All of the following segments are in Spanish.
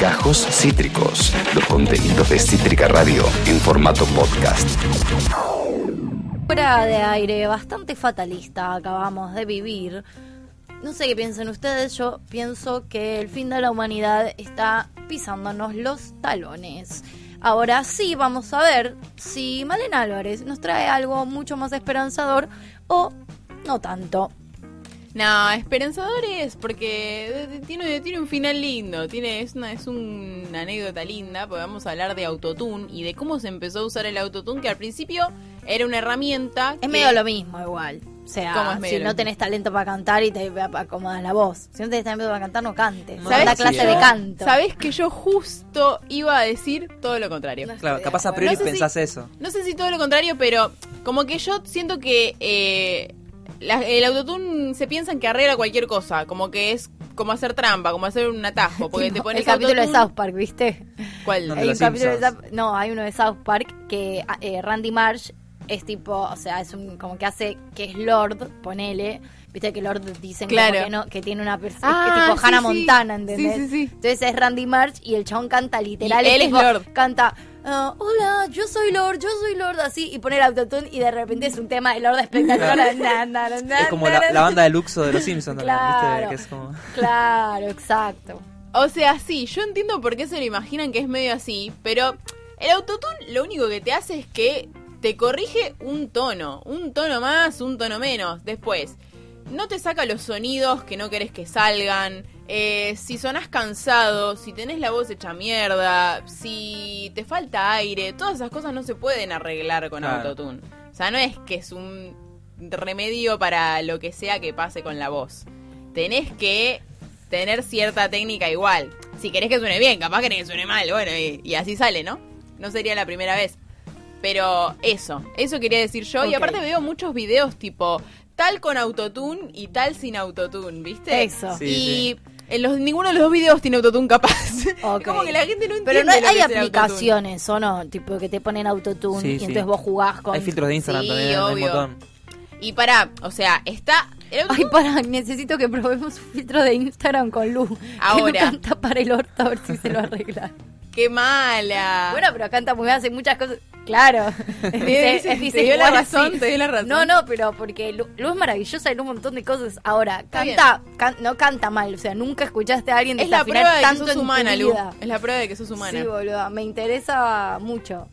Gajos Cítricos, los contenidos de Cítrica Radio en formato podcast. Fuera de aire, bastante fatalista acabamos de vivir. No sé qué piensan ustedes, yo pienso que el fin de la humanidad está pisándonos los talones. Ahora sí vamos a ver si Malena Álvarez nos trae algo mucho más esperanzador o no tanto. No, esperanzador es porque tiene, tiene un final lindo, tiene es una, es una anécdota linda, porque vamos a hablar de autotune y de cómo se empezó a usar el autotune, que al principio era una herramienta. Es que- medio lo mismo igual. O ¿Cómo sea, si no tenés talento para cantar y te acomodas la voz. Si no tenés talento para cantar, no cantes. No ¿Sabés que clase yo- de canto. Sabés que yo justo iba a decir todo lo contrario. Claro, capaz a priori No sé si- pensás eso. No sé si todo lo contrario, pero como que yo siento que eh, la- el autotune se piensan que arregla cualquier cosa, como que es como hacer trampa, como hacer un atajo, porque te pones el capítulo de South Park, ¿viste? ¿Cuál? Hay un capítulo de. South- no, hay uno de South Park que eh, Randy Marsh es tipo, o sea, es un como que hace que es Lord, ponele. Viste que Lord dicen Claro. que no, que tiene una persona Ah, tipo sí, Hannah sí. Montana, ¿entendés? Sí, sí, sí. Entonces es Randy Marsh y el chabón canta literal. Y él es tipo, Lord. Canta, ah, hola, yo soy Lord, yo soy Lord, así, y pone el autotune y de repente es un tema de Lord espectacular. Na, na, na, na, Es como na, la, na, la banda de Luxo de los Simpsons Claro. ¿viste? Que es como... Claro, exacto. O sea, sí, yo entiendo por qué se lo imaginan que es medio así, pero el autotune lo único que te hace es que te corrige un tono, un tono más, un tono menos. Después, no te saca los sonidos que no querés que salgan. eh, si sonás cansado, si tenés la voz hecha mierda, si te falta aire, todas esas cosas no se pueden arreglar con Claro. autotune. O sea, no es que es un remedio para lo que sea que pase con la voz. Tenés que tener cierta técnica igual. Si querés que suene bien, capaz querés que suene mal, bueno, y, y así sale, ¿no? No sería la primera vez. Pero eso, eso quería decir yo. Y aparte veo muchos videos tipo tal con autotune y tal sin autotune, ¿viste? Eso. Sí, y sí. en los, ninguno de los dos videos tiene autotune capaz. Como que la gente no entiende. Pero no hay, lo que hay es el autotune. aplicaciones, ¿o no? Tipo que te ponen autotune Sí, y sí. entonces vos jugás con... Hay filtros de Instagram Sí, también, hay un obvio. montón. Y para, o sea, está. Ay, para, necesito que probemos un filtro de Instagram con Lu. Que Ahora. Lu canta para el orto a ver si se lo arregla. ¡Qué mala! Bueno, pero canta muy bien, hace muchas cosas. Claro. Dice- te dio la razón, así. te dio la razón. No, no, pero porque Lu, Lu es maravillosa en un montón de cosas. Ahora, canta, can- no canta mal. O sea, nunca escuchaste a alguien es la prueba de que sos humana, Lu. Es la prueba de que sos humana. Sí, boludo. Me interesa mucho.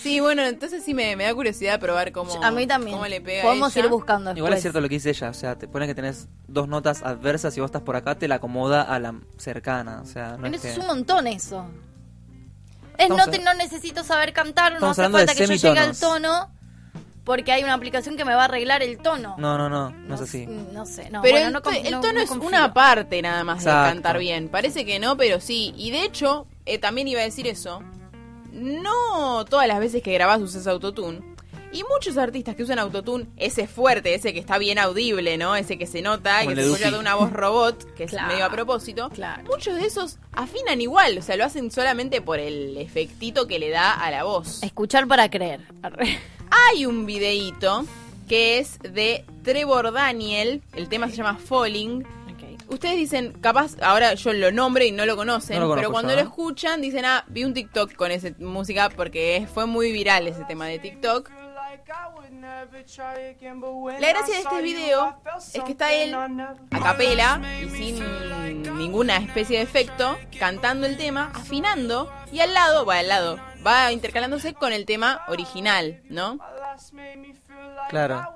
Sí, bueno, entonces sí me, me da curiosidad probar cómo, a mí también. cómo le pega a Podemos ella. ir buscando Igual después. es cierto lo que dice ella, o sea, te pone que tenés dos notas adversas y vos estás por acá, te la acomoda a la cercana, o sea, no Pero es eso que... es un montón eso. Es no, te- no necesito saber cantar, no hace de falta que yo llegue al tono, porque hay una aplicación que me va a arreglar el tono. No, no, no, no es así. No sé, no. Pero bueno, el, no el no- tono no es confío. una parte nada más de Exacto. cantar bien. Parece que no, pero sí. Y de hecho, eh, también iba a decir eso. No todas las veces que grabás usas autotune. Y muchos artistas que usan autotune, ese fuerte, ese que está bien audible, ¿no? Ese que se nota, Como que se de escucha de una voz robot, que es medio a propósito. Claro. Muchos de esos afinan igual, o sea, lo hacen solamente por el efectito que le da a la voz. Escuchar para creer. Arre. Hay un videíto que es de Trevor Daniel, el tema se llama Falling. Ustedes dicen, capaz, ahora yo lo nombre y no lo conocen, No lo conozco pero cuando yo, lo escuchan dicen, ah, vi un TikTok con esa música porque fue muy viral ese tema de TikTok. La gracia de este video es que está él a capela y sin ninguna especie de efecto, cantando el tema, afinando, y al lado, va al lado, va intercalándose con el tema original, ¿no? Claro.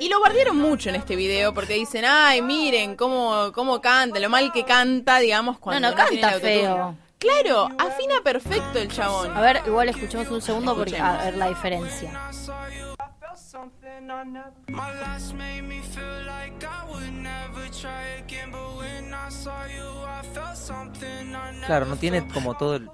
Y lo guardaron mucho en este video porque dicen, ay, miren cómo, cómo canta, lo mal que canta, digamos, cuando No, no el canta feo. Claro, afina perfecto el chabón. A ver, igual escuchemos un segundo porque Escuchemos. a ver la diferencia. Claro, no tiene como todo el...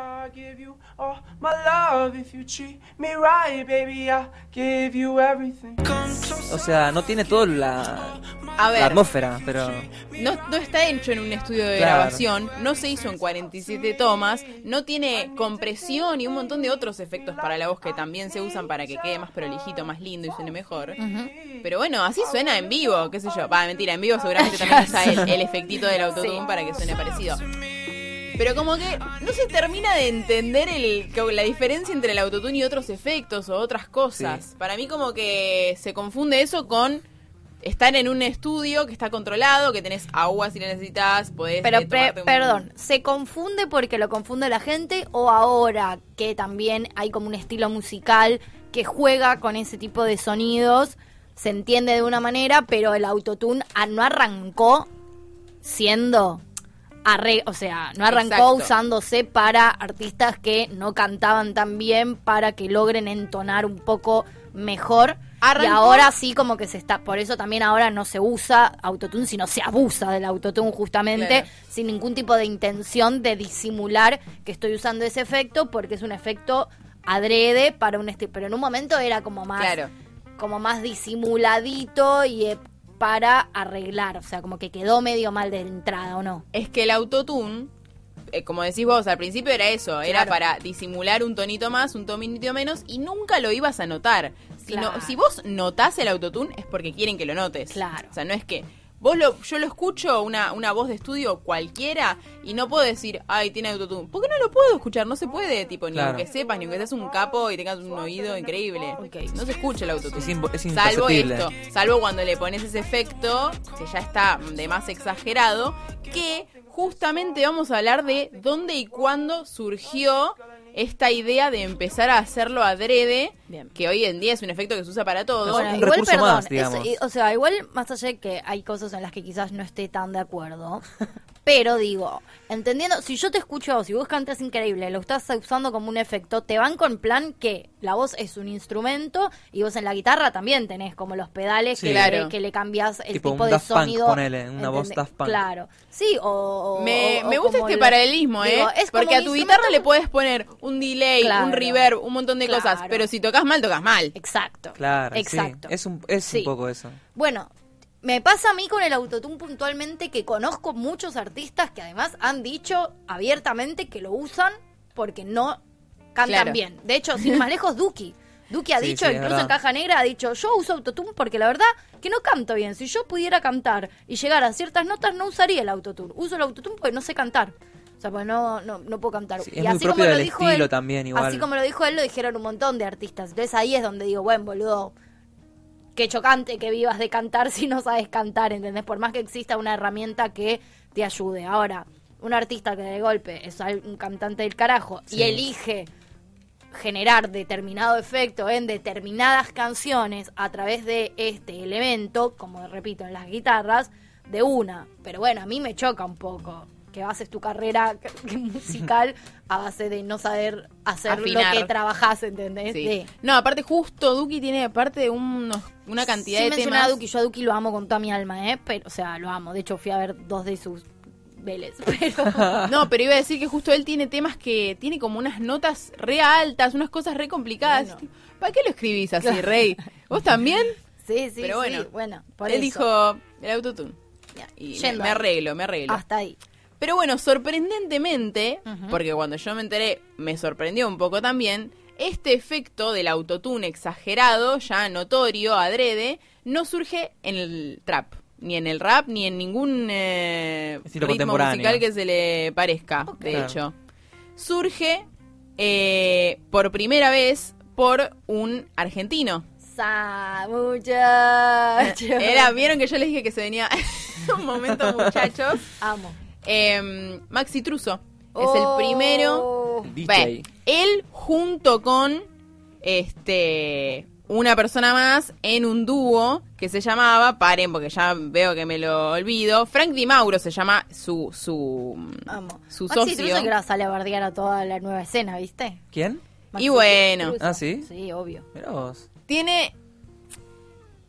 I give you all my love. If you treat me right, baby, I'll give you everything. Come close. O sea, no tiene toda la, A la ver, atmósfera, pero... no, no está hecho en un estudio de Claro. grabación, no se hizo en 47 tomas, no tiene compresión y un montón de otros efectos para la voz que también se usan para que quede más prolijito, más lindo y suene mejor. Pero bueno, así suena en vivo, qué sé yo. Va, mentira, en vivo seguramente también usa el, el efectito del autotune para que suene parecido. Pero como que no se termina de entender el, la diferencia entre el autotune y otros efectos o otras cosas. Sí. Para mí como que se confunde eso con estar en un estudio que está controlado, que tenés agua si la necesitas, podés... Pero eh, un- perdón, ¿se confunde porque lo confunde la gente o ahora que también hay como un estilo musical que juega con ese tipo de sonidos, se entiende de una manera, pero el autotune no arrancó siendo arre- o sea, no arrancó Exacto. usándose para artistas que no cantaban tan bien para que logren entonar un poco mejor. Y ahora sí como que se está, por eso también ahora no se usa autotune, sino se abusa del autotune justamente Claro. sin ningún tipo de intención de disimular que estoy usando ese efecto porque es un efecto adrede para un estilo, pero en un momento era como más Claro. como más disimuladito y eh, para arreglar, o sea, como que quedó medio mal de entrada o no. Es que el autotune, eh, como decís vos, al principio era eso, era para disimular un tonito más, un tonito menos, y nunca lo ibas a notar. Si, no- Claro. si vos notás el autotune es porque quieren que lo notes. Claro. O sea, no es que vos lo, yo lo escucho, una, una voz de estudio cualquiera, y no puedo decir, ay, tiene autotune. Porque no lo puedo escuchar, no se puede, tipo, ni Claro. aunque sepas, ni aunque seas un capo y tengas un oído increíble. No se escucha el autotune. Es es salvo esto, salvo cuando le pones ese efecto, que ya está de más exagerado, que justamente vamos a hablar de dónde y cuándo surgió esta idea de empezar a hacerlo adrede, Bien. que hoy en día es un efecto que se usa para todo. Bueno, un recurso más, o sea, igual más allá de que hay cosas en las que quizás no esté tan de acuerdo, pero digo, entendiendo, si yo te escucho, si vos cantas increíble, lo estás usando como un efecto, te van con plan que la voz es un instrumento y vos en la guitarra también tenés como los pedales Sí. que, Claro. le, que le cambias el Tipo tipo un de Daft Punk, sonido. ponele, una voz. Daft Punk. Claro, sí, o... o- Me, o- me gusta este lo- paralelismo, ¿eh? digo, es Porque a tu guitarra le puedes poner un delay, un reverb, un montón de cosas, pero si tocas mal, tocas mal. Exacto. Claro, sí. Exacto. Es, un, es Sí. un poco eso. Bueno, me pasa a mí con el autotune puntualmente que conozco muchos artistas que además han dicho abiertamente que lo usan porque no cantan Claro. bien. De hecho, sin más lejos, Duki. Duki ha Sí, dicho, sí, incluso en. Caja Negra, ha dicho, yo uso autotune porque la verdad que no canto bien. Si yo pudiera cantar y llegar a ciertas notas, no usaría el autotune. Uso el autotune porque no sé cantar. O sea, pues no, no, no puedo cantar. Sí, es muy propio del estilo también, igual. Así como lo dijo él, lo dijeron un montón de artistas. Entonces ahí es donde digo, bueno, boludo, qué chocante que vivas de cantar si no sabes cantar, ¿entendés? Por más que exista una herramienta que te ayude. Ahora, un artista que de golpe es un cantante del carajo Sí. y elige generar determinado efecto en determinadas canciones a través de este elemento, como repito, en las guitarras, de una. Pero bueno, a mí me choca un poco que bases tu carrera musical a base de no saber hacer Afinar. lo que trabajás, ¿entendés? Sí. De- No, aparte justo Duki tiene aparte unos, una cantidad Sin de temas. a Duki, yo a Duki lo amo con toda mi alma, ¿eh? Pero, o sea, lo amo. De hecho, fui a ver dos de sus Vélez. Pero, No, pero iba a decir que justo él tiene temas que tiene como unas notas re altas, unas cosas re complicadas. Bueno. ¿Para qué lo escribís así, Rey? ¿Vos también? sí, sí, Pero bueno, sí. Bueno, por él eso. dijo el autotune. Y me, arreglo, me arreglo. Hasta ahí. Pero bueno, sorprendentemente, porque cuando yo me enteré, me sorprendió un poco también, este efecto del autotune exagerado, ya notorio, adrede, no surge en el trap, ni en el rap, ni en ningún eh, ritmo musical que se le parezca, de hecho. Surge eh, por primera vez por un argentino. Sa, muchacho. Era, vieron que yo les dije que se venía un momento, muchachos. Amo. Eh, Maxi Truso es Oh. el primero. DJ. Ve, él junto con este una persona más en un dúo que se llamaba, paren porque ya veo que me lo olvido, Frank Di Mauro se llama su su Amo. su Maxi socio. Truso que ahora sale a bardear a toda la nueva escena, ¿viste? ¿Quién? Maxi Y bueno. Truso. Ah, ¿sí? Sí, obvio. Mirá vos. Tiene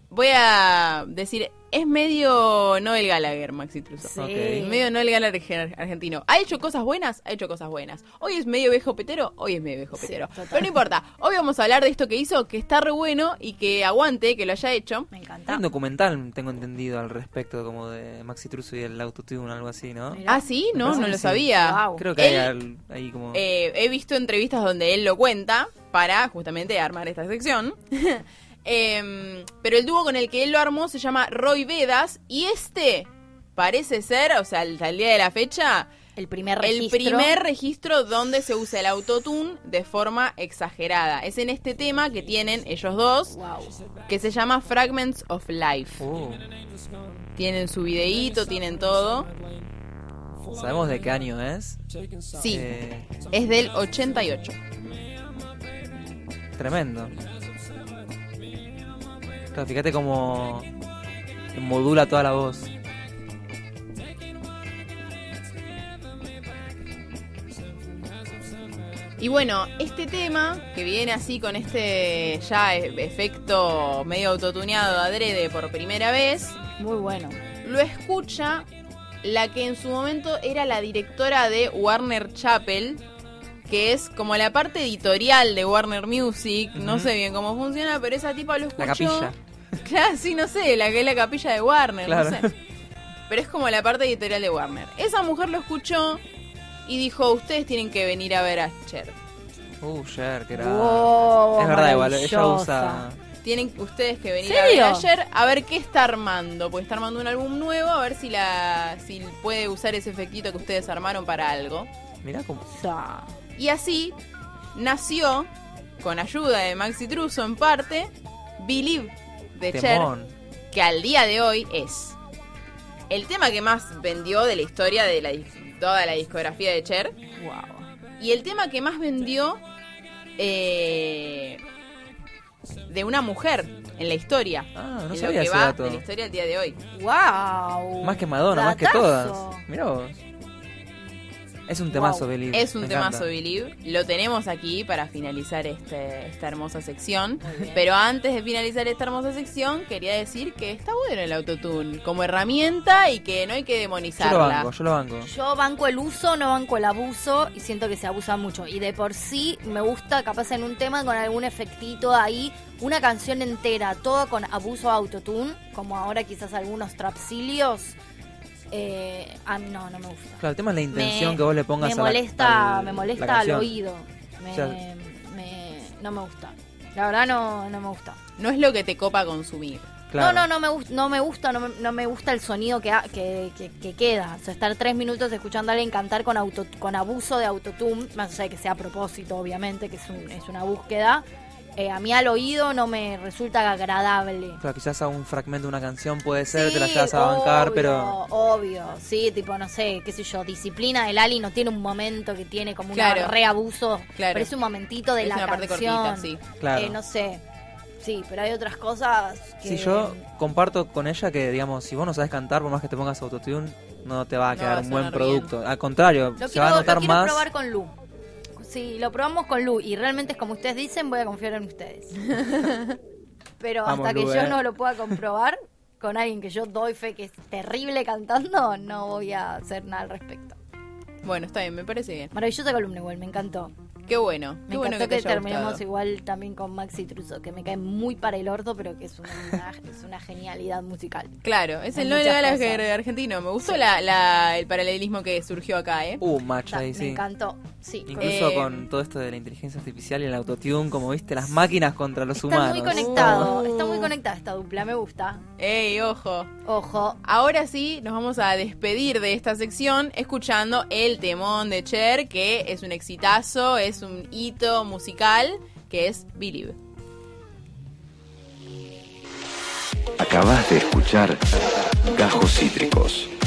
voy a decir es medio Noel Gallagher, Maxi Truso. Sí. Ok. Es medio Noel Gallagher argentino. ¿Ha hecho cosas buenas? Ha hecho cosas buenas. Hoy es medio viejo petero, hoy es medio viejo Sí, petero. total. Pero no importa. Hoy vamos a hablar de esto que hizo, que está re bueno y que aguante, que lo haya hecho. Me Hay encanta. un documental, tengo entendido, al respecto, como de Maxi Truso y el autotune, algo así, ¿no? Mirá. Ah, sí, no, no lo sí. sabía. Creo que hay al- ahí como... Eh, he visto entrevistas donde él lo cuenta para justamente armar esta sección. Em, pero el dúo con el que él lo armó se llama Roy Vedas y este parece ser, o sea, hasta el día de la fecha, El primer el registro. primer registro donde se usa el autotune de forma exagerada. Es en este tema que tienen ellos dos, Wow. que se llama Fragments of Life. Uh, Tienen su videíto, tienen todo. ¿Sabemos de qué año es? Sí, Eh, es del 88. tremendo. Claro, fíjate cómo modula toda la voz. Y bueno, este tema, que viene así con este ya e- efecto medio autotuneado adrede por primera vez, Muy bueno. lo escucha la que en su momento era la directora de Warner Chapel, que es como la parte editorial de Warner Music, no sé bien cómo funciona, pero esa tipa lo escuchó. La capilla. Claro, sí, no sé, la que es la capilla de Warner, Claro. no sé. Pero es como la parte editorial de Warner. Esa mujer lo escuchó y dijo, ustedes tienen que venir a ver a Cher. Uh, Cher, que era... Wow, es verdad, igual, ella usa... Tienen ustedes que venir ¿Serio? a ver ayer a ver qué está armando. Porque está armando un álbum nuevo, a ver si la si puede usar ese efectito que ustedes armaron para algo. Mirá cómo... Y así nació, con ayuda de Maxi Truso en parte, Believe de Cher, que al día de hoy es el tema que más vendió de la historia de la, toda la discografía de Cher. Wow. Y el tema que más vendió eh, de una mujer en la historia. Ah, no en sabía lo que ese va dato. de la historia al día de hoy. Wow. Más que Madonna, más que todas. Mirá vos. Es un temazo, Wow. Believe. Es un me temazo encanta. Believe. Lo tenemos aquí para finalizar este, esta hermosa sección. Pero antes de finalizar esta hermosa sección, quería decir que está bueno el autotune como herramienta y que no hay que Yo lo demonizarla. banco, yo lo banco. Yo banco el uso, no banco el abuso y siento que se abusa mucho. Y de por sí me gusta, capaz en un tema con algún efectito ahí, una canción entera, todo con abuso autotune, como ahora quizás algunos trapsilios. Eh, a mí no, no me gusta. Claro, el tema es la intención Me- que vos le pongas me a la- molesta, al- me la molesta al oído. Me, O sea- me- no me gusta. La verdad no, no me gusta. No es lo que te copa consumir. Claro. No, no, no me, gust- no me gusta, no me, no me gusta el sonido que, ha- que, que- que queda. O sea, estar tres minutos escuchando a alguien cantar con, auto, con abuso de autotune, más allá de que sea a propósito, obviamente, que es, un- es una búsqueda, eh, a mí al oído no me resulta agradable. Claro, quizás a un fragmento de una canción puede ser, te la Sí, llevas a bancar, pero... Obvio, sí, tipo, no sé, qué sé yo, Disciplina del Ali no tiene un momento que tiene como un Claro. reabuso, Claro. pero es un momentito de es la una parte canción. cortita, sí. Claro. Eh, no sé, sí, pero hay otras cosas que... Si yo comparto con ella que, digamos, si vos no sabes cantar, por más que te pongas autotune, no te va a quedar un buen producto. Al contrario, Lo se quiero, va a lo notar quiero más. probar con Lu. Si lo probamos con Lu y realmente es como ustedes dicen, voy a confiar en ustedes. Pero Vamos, hasta que Lu, yo eh. no lo pueda comprobar con alguien que yo doy fe que es terrible cantando, no voy a hacer nada al respecto. Bueno, está bien, me parece bien. Maravillosa columna igual, me encantó. Qué bueno. Me Qué bueno encantó que que, te haya terminemos gustado. igual también con Maxi Truso, que me cae muy para el orto, pero que es una, es una genialidad musical. Claro, es el Gallagher cosas. argentino. Me gustó la, la- el paralelismo que surgió acá, ¿eh? Uh, match ahí, me sí. encantó. Sí, Incluso Eh, con todo esto de la inteligencia artificial y el autotune, como viste, las máquinas contra los está humanos. muy conectado, Uh. está muy conectada esta dupla, me gusta. ¡Ey, ojo! Ojo, Ahora sí, nos vamos a despedir de esta sección escuchando el temón de Cher, que es un exitazo, es un hito musical, que es Believe. Acabas de escuchar Gajos Cítricos.